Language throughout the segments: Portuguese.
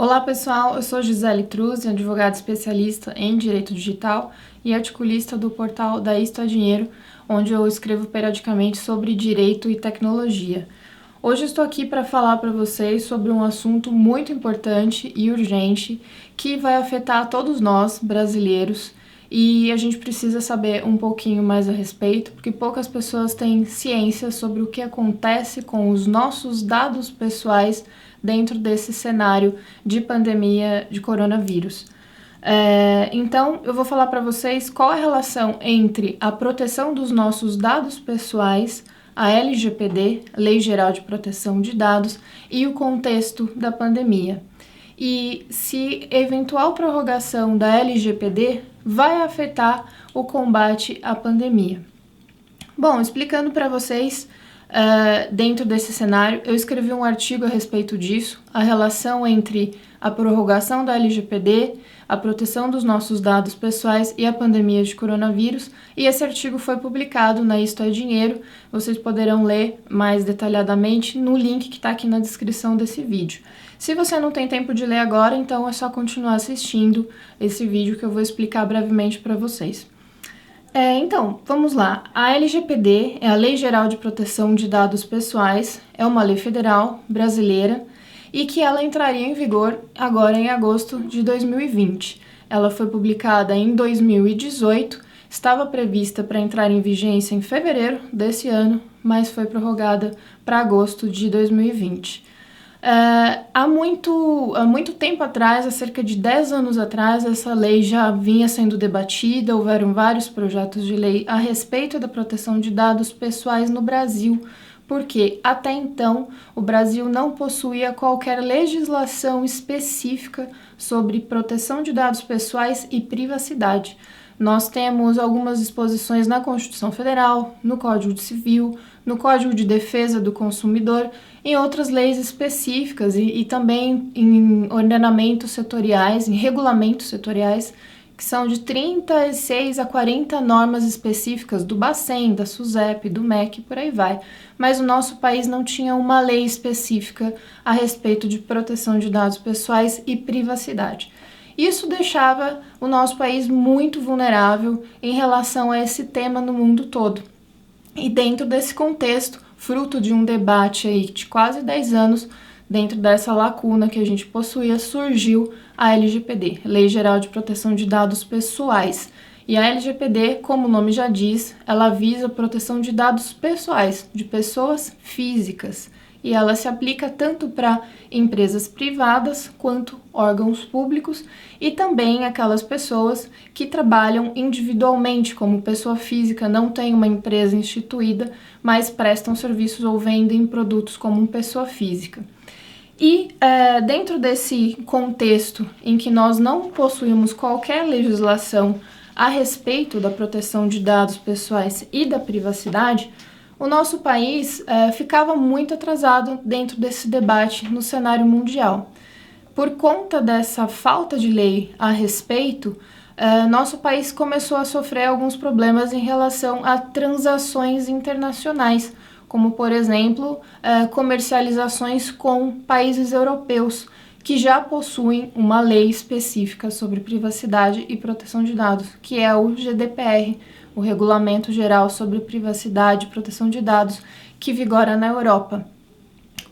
Olá pessoal, eu sou Gisele Truz, advogada especialista em direito digital e articulista do portal da Isto é Dinheiro, onde eu escrevo periodicamente sobre direito e tecnologia. Hoje estou aqui para falar para vocês sobre um assunto muito importante e urgente que vai afetar todos nós brasileiros e a gente precisa saber um pouquinho mais a respeito, porque poucas pessoas têm ciência sobre o que acontece com os nossos dados pessoais dentro desse cenário de pandemia de coronavírus. É, então, eu vou falar para vocês qual a relação entre a proteção dos nossos dados pessoais, a LGPD, Lei Geral de Proteção de Dados, e o contexto da pandemia. E se eventual prorrogação da LGPD vai afetar o combate à pandemia. Bom, explicando para vocês, uh, dentro desse cenário, eu escrevi um artigo a respeito disso, a relação entre a prorrogação da LGPD, a proteção dos nossos dados pessoais e a pandemia de coronavírus, e esse artigo foi publicado na Isto é Dinheiro. Vocês poderão ler mais detalhadamente no link que está aqui na descrição desse vídeo. Se você não tem tempo de ler agora, então é só continuar assistindo esse vídeo que eu vou explicar brevemente para vocês. É, então, vamos lá. A LGPD é a Lei Geral de Proteção de Dados Pessoais, é uma lei federal brasileira e que ela entraria em vigor agora em agosto de 2020. Ela foi publicada em 2018, estava prevista para entrar em vigência em fevereiro desse ano, mas foi prorrogada para agosto de 2020. Uh, há, muito, há muito tempo atrás, há cerca de 10 anos atrás, essa lei já vinha sendo debatida, houveram vários projetos de lei a respeito da proteção de dados pessoais no Brasil, porque até então o Brasil não possuía qualquer legislação específica sobre proteção de dados pessoais e privacidade. Nós temos algumas disposições na Constituição Federal, no Código Civil, no Código de Defesa do Consumidor, em outras leis específicas e, e também em ordenamentos setoriais, em regulamentos setoriais, que são de 36 a 40 normas específicas do Bacen, da SUSEP, do MEC, por aí vai. Mas o nosso país não tinha uma lei específica a respeito de proteção de dados pessoais e privacidade. Isso deixava o nosso país muito vulnerável em relação a esse tema no mundo todo. E dentro desse contexto, fruto de um debate aí de quase 10 anos, dentro dessa lacuna que a gente possuía, surgiu a LGPD, Lei Geral de Proteção de Dados Pessoais. E a LGPD, como o nome já diz, ela visa a proteção de dados pessoais, de pessoas físicas e ela se aplica tanto para empresas privadas quanto órgãos públicos e também aquelas pessoas que trabalham individualmente, como pessoa física, não tem uma empresa instituída, mas prestam serviços ou vendem produtos como pessoa física. E é, dentro desse contexto em que nós não possuímos qualquer legislação a respeito da proteção de dados pessoais e da privacidade, o nosso país é, ficava muito atrasado dentro desse debate no cenário mundial. Por conta dessa falta de lei a respeito, é, nosso país começou a sofrer alguns problemas em relação a transações internacionais, como, por exemplo, é, comercializações com países europeus que já possuem uma lei específica sobre privacidade e proteção de dados, que é o GDPR, o Regulamento Geral sobre Privacidade e Proteção de Dados, que vigora na Europa.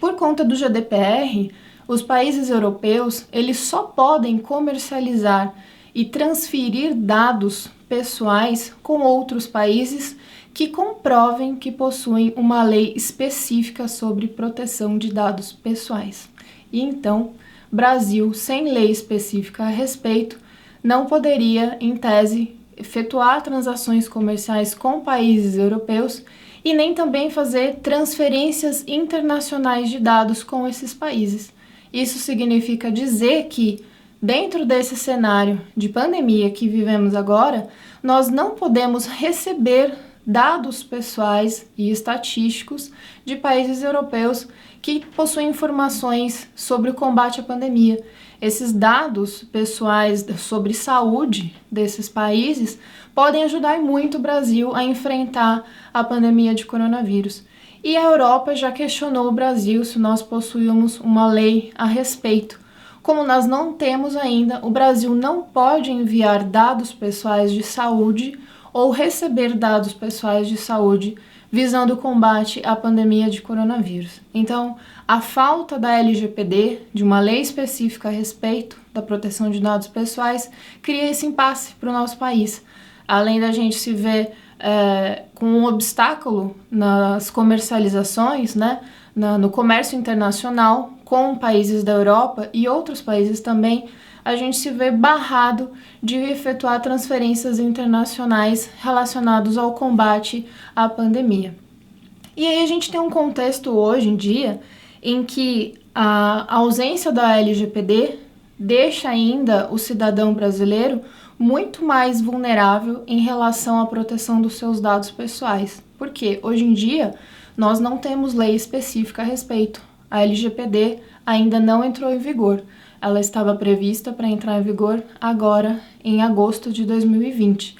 Por conta do GDPR, os países europeus eles só podem comercializar e transferir dados pessoais com outros países que comprovem que possuem uma lei específica sobre proteção de dados pessoais. E então, Brasil, sem lei específica a respeito, não poderia, em tese, efetuar transações comerciais com países europeus e nem também fazer transferências internacionais de dados com esses países. Isso significa dizer que, dentro desse cenário de pandemia que vivemos agora, nós não podemos receber dados pessoais e estatísticos de países europeus que possuem informações sobre o combate à pandemia. Esses dados pessoais sobre saúde desses países podem ajudar muito o Brasil a enfrentar a pandemia de coronavírus. E a Europa já questionou o Brasil se nós possuímos uma lei a respeito, como nós não temos ainda, o Brasil não pode enviar dados pessoais de saúde ou receber dados pessoais de saúde visando o combate à pandemia de coronavírus. Então, a falta da LGPD, de uma lei específica a respeito da proteção de dados pessoais, cria esse impasse para o nosso país. Além da gente se ver é, com um obstáculo nas comercializações, né, na, no comércio internacional com países da Europa e outros países também, a gente se vê barrado de efetuar transferências internacionais relacionadas ao combate à pandemia. E aí a gente tem um contexto hoje em dia em que a ausência da LGPD deixa ainda o cidadão brasileiro muito mais vulnerável em relação à proteção dos seus dados pessoais. Porque hoje em dia nós não temos lei específica a respeito. A LGPD ainda não entrou em vigor. Ela estava prevista para entrar em vigor agora, em agosto de 2020.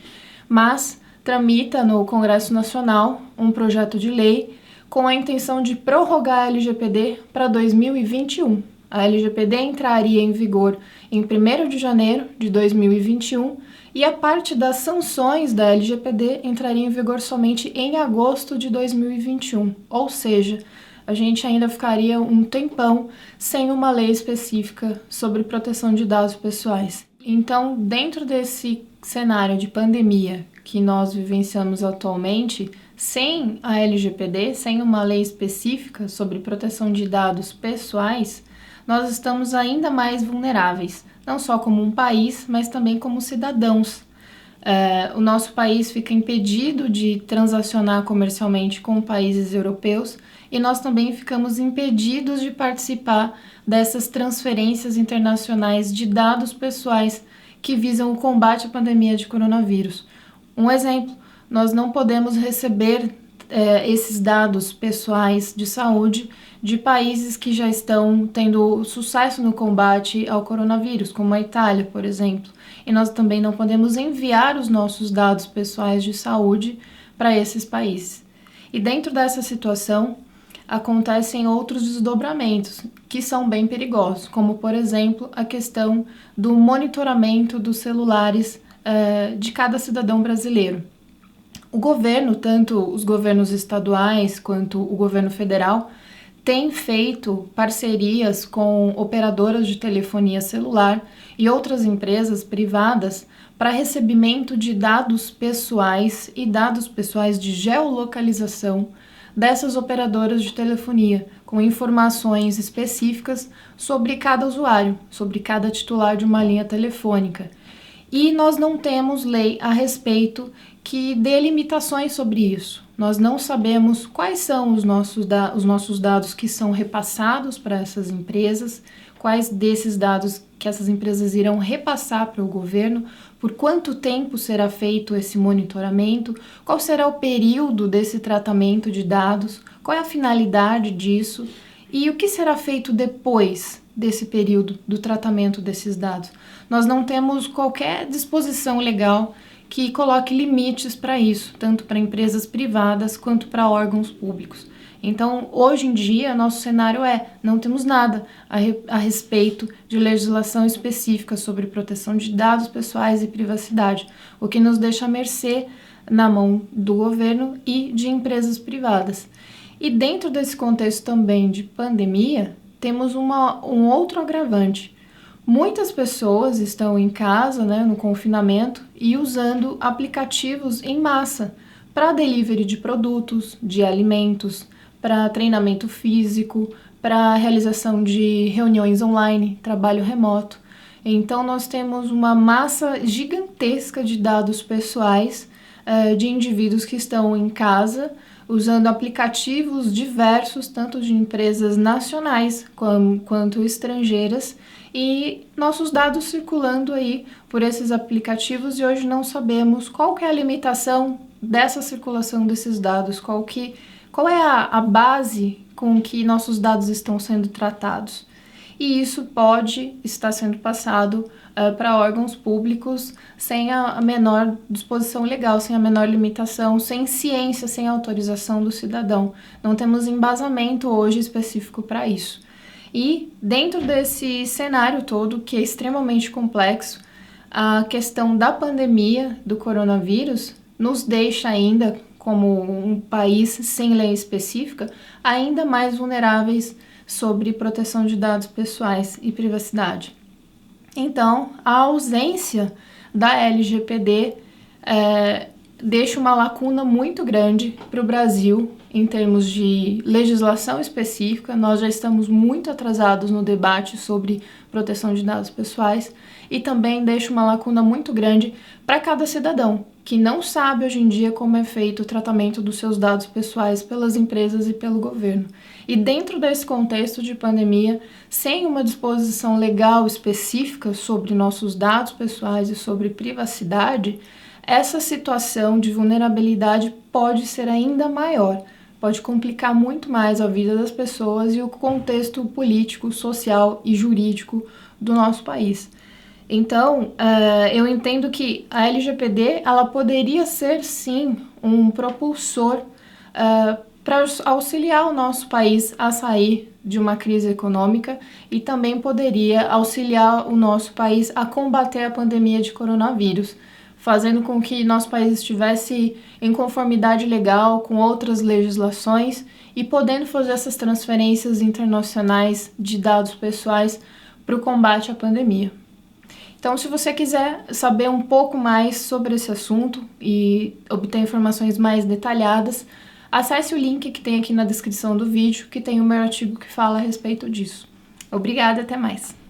Mas tramita no Congresso Nacional um projeto de lei com a intenção de prorrogar a LGPD para 2021. A LGPD entraria em vigor em 1 de janeiro de 2021 e a parte das sanções da LGPD entraria em vigor somente em agosto de 2021. Ou seja, a gente ainda ficaria um tempão sem uma lei específica sobre proteção de dados pessoais. Então, dentro desse cenário de pandemia que nós vivenciamos atualmente, sem a LGPD, sem uma lei específica sobre proteção de dados pessoais, nós estamos ainda mais vulneráveis, não só como um país, mas também como cidadãos. É, o nosso país fica impedido de transacionar comercialmente com países europeus e nós também ficamos impedidos de participar dessas transferências internacionais de dados pessoais que visam o combate à pandemia de coronavírus. Um exemplo: nós não podemos receber é, esses dados pessoais de saúde de países que já estão tendo sucesso no combate ao coronavírus, como a Itália, por exemplo. E nós também não podemos enviar os nossos dados pessoais de saúde para esses países. E dentro dessa situação, acontecem outros desdobramentos que são bem perigosos, como por exemplo a questão do monitoramento dos celulares uh, de cada cidadão brasileiro. O governo, tanto os governos estaduais quanto o governo federal, tem feito parcerias com operadoras de telefonia celular e outras empresas privadas para recebimento de dados pessoais e dados pessoais de geolocalização dessas operadoras de telefonia, com informações específicas sobre cada usuário, sobre cada titular de uma linha telefônica. E nós não temos lei a respeito que dê limitações sobre isso. Nós não sabemos quais são os nossos, os nossos dados que são repassados para essas empresas, quais desses dados que essas empresas irão repassar para o governo, por quanto tempo será feito esse monitoramento, qual será o período desse tratamento de dados, qual é a finalidade disso e o que será feito depois desse período do tratamento desses dados. Nós não temos qualquer disposição legal que coloque limites para isso, tanto para empresas privadas quanto para órgãos públicos. Então, hoje em dia, nosso cenário é: não temos nada a, re, a respeito de legislação específica sobre proteção de dados pessoais e privacidade, o que nos deixa à mercê na mão do governo e de empresas privadas. E dentro desse contexto também de pandemia, temos uma, um outro agravante, Muitas pessoas estão em casa, né, no confinamento, e usando aplicativos em massa para delivery de produtos, de alimentos, para treinamento físico, para realização de reuniões online, trabalho remoto. Então, nós temos uma massa gigantesca de dados pessoais uh, de indivíduos que estão em casa usando aplicativos diversos, tanto de empresas nacionais quanto estrangeiras, e nossos dados circulando aí por esses aplicativos e hoje não sabemos qual é a limitação dessa circulação desses dados, qual, que, qual é a, a base com que nossos dados estão sendo tratados. E isso pode estar sendo passado uh, para órgãos públicos sem a, a menor disposição legal, sem a menor limitação, sem ciência, sem autorização do cidadão. Não temos embasamento hoje específico para isso. E dentro desse cenário todo, que é extremamente complexo, a questão da pandemia do coronavírus nos deixa ainda, como um país sem lei específica, ainda mais vulneráveis sobre proteção de dados pessoais e privacidade. Então, a ausência da LGPD é, deixa uma lacuna muito grande para o Brasil em termos de legislação específica. Nós já estamos muito atrasados no debate sobre proteção de dados pessoais e também deixa uma lacuna muito grande para cada cidadão que não sabe hoje em dia como é feito o tratamento dos seus dados pessoais pelas empresas e pelo governo. E dentro desse contexto de pandemia, sem uma disposição legal específica sobre nossos dados pessoais e sobre privacidade, essa situação de vulnerabilidade pode ser ainda maior, pode complicar muito mais a vida das pessoas e o contexto político, social e jurídico do nosso país. Então, uh, eu entendo que a LGPD ela poderia ser sim um propulsor uh, eh, para auxiliar o nosso país a sair de uma crise econômica e também poderia auxiliar o nosso país a combater a pandemia de coronavírus fazendo com que nosso país estivesse em conformidade legal com outras legislações e podendo fazer essas transferências internacionais de dados pessoais para o combate à pandemia. Então, se você quiser saber um pouco mais sobre esse assunto e obter informações mais detalhadas, acesse o link que tem aqui na descrição do vídeo, que tem o meu artigo que fala a respeito disso. Obrigada, até mais!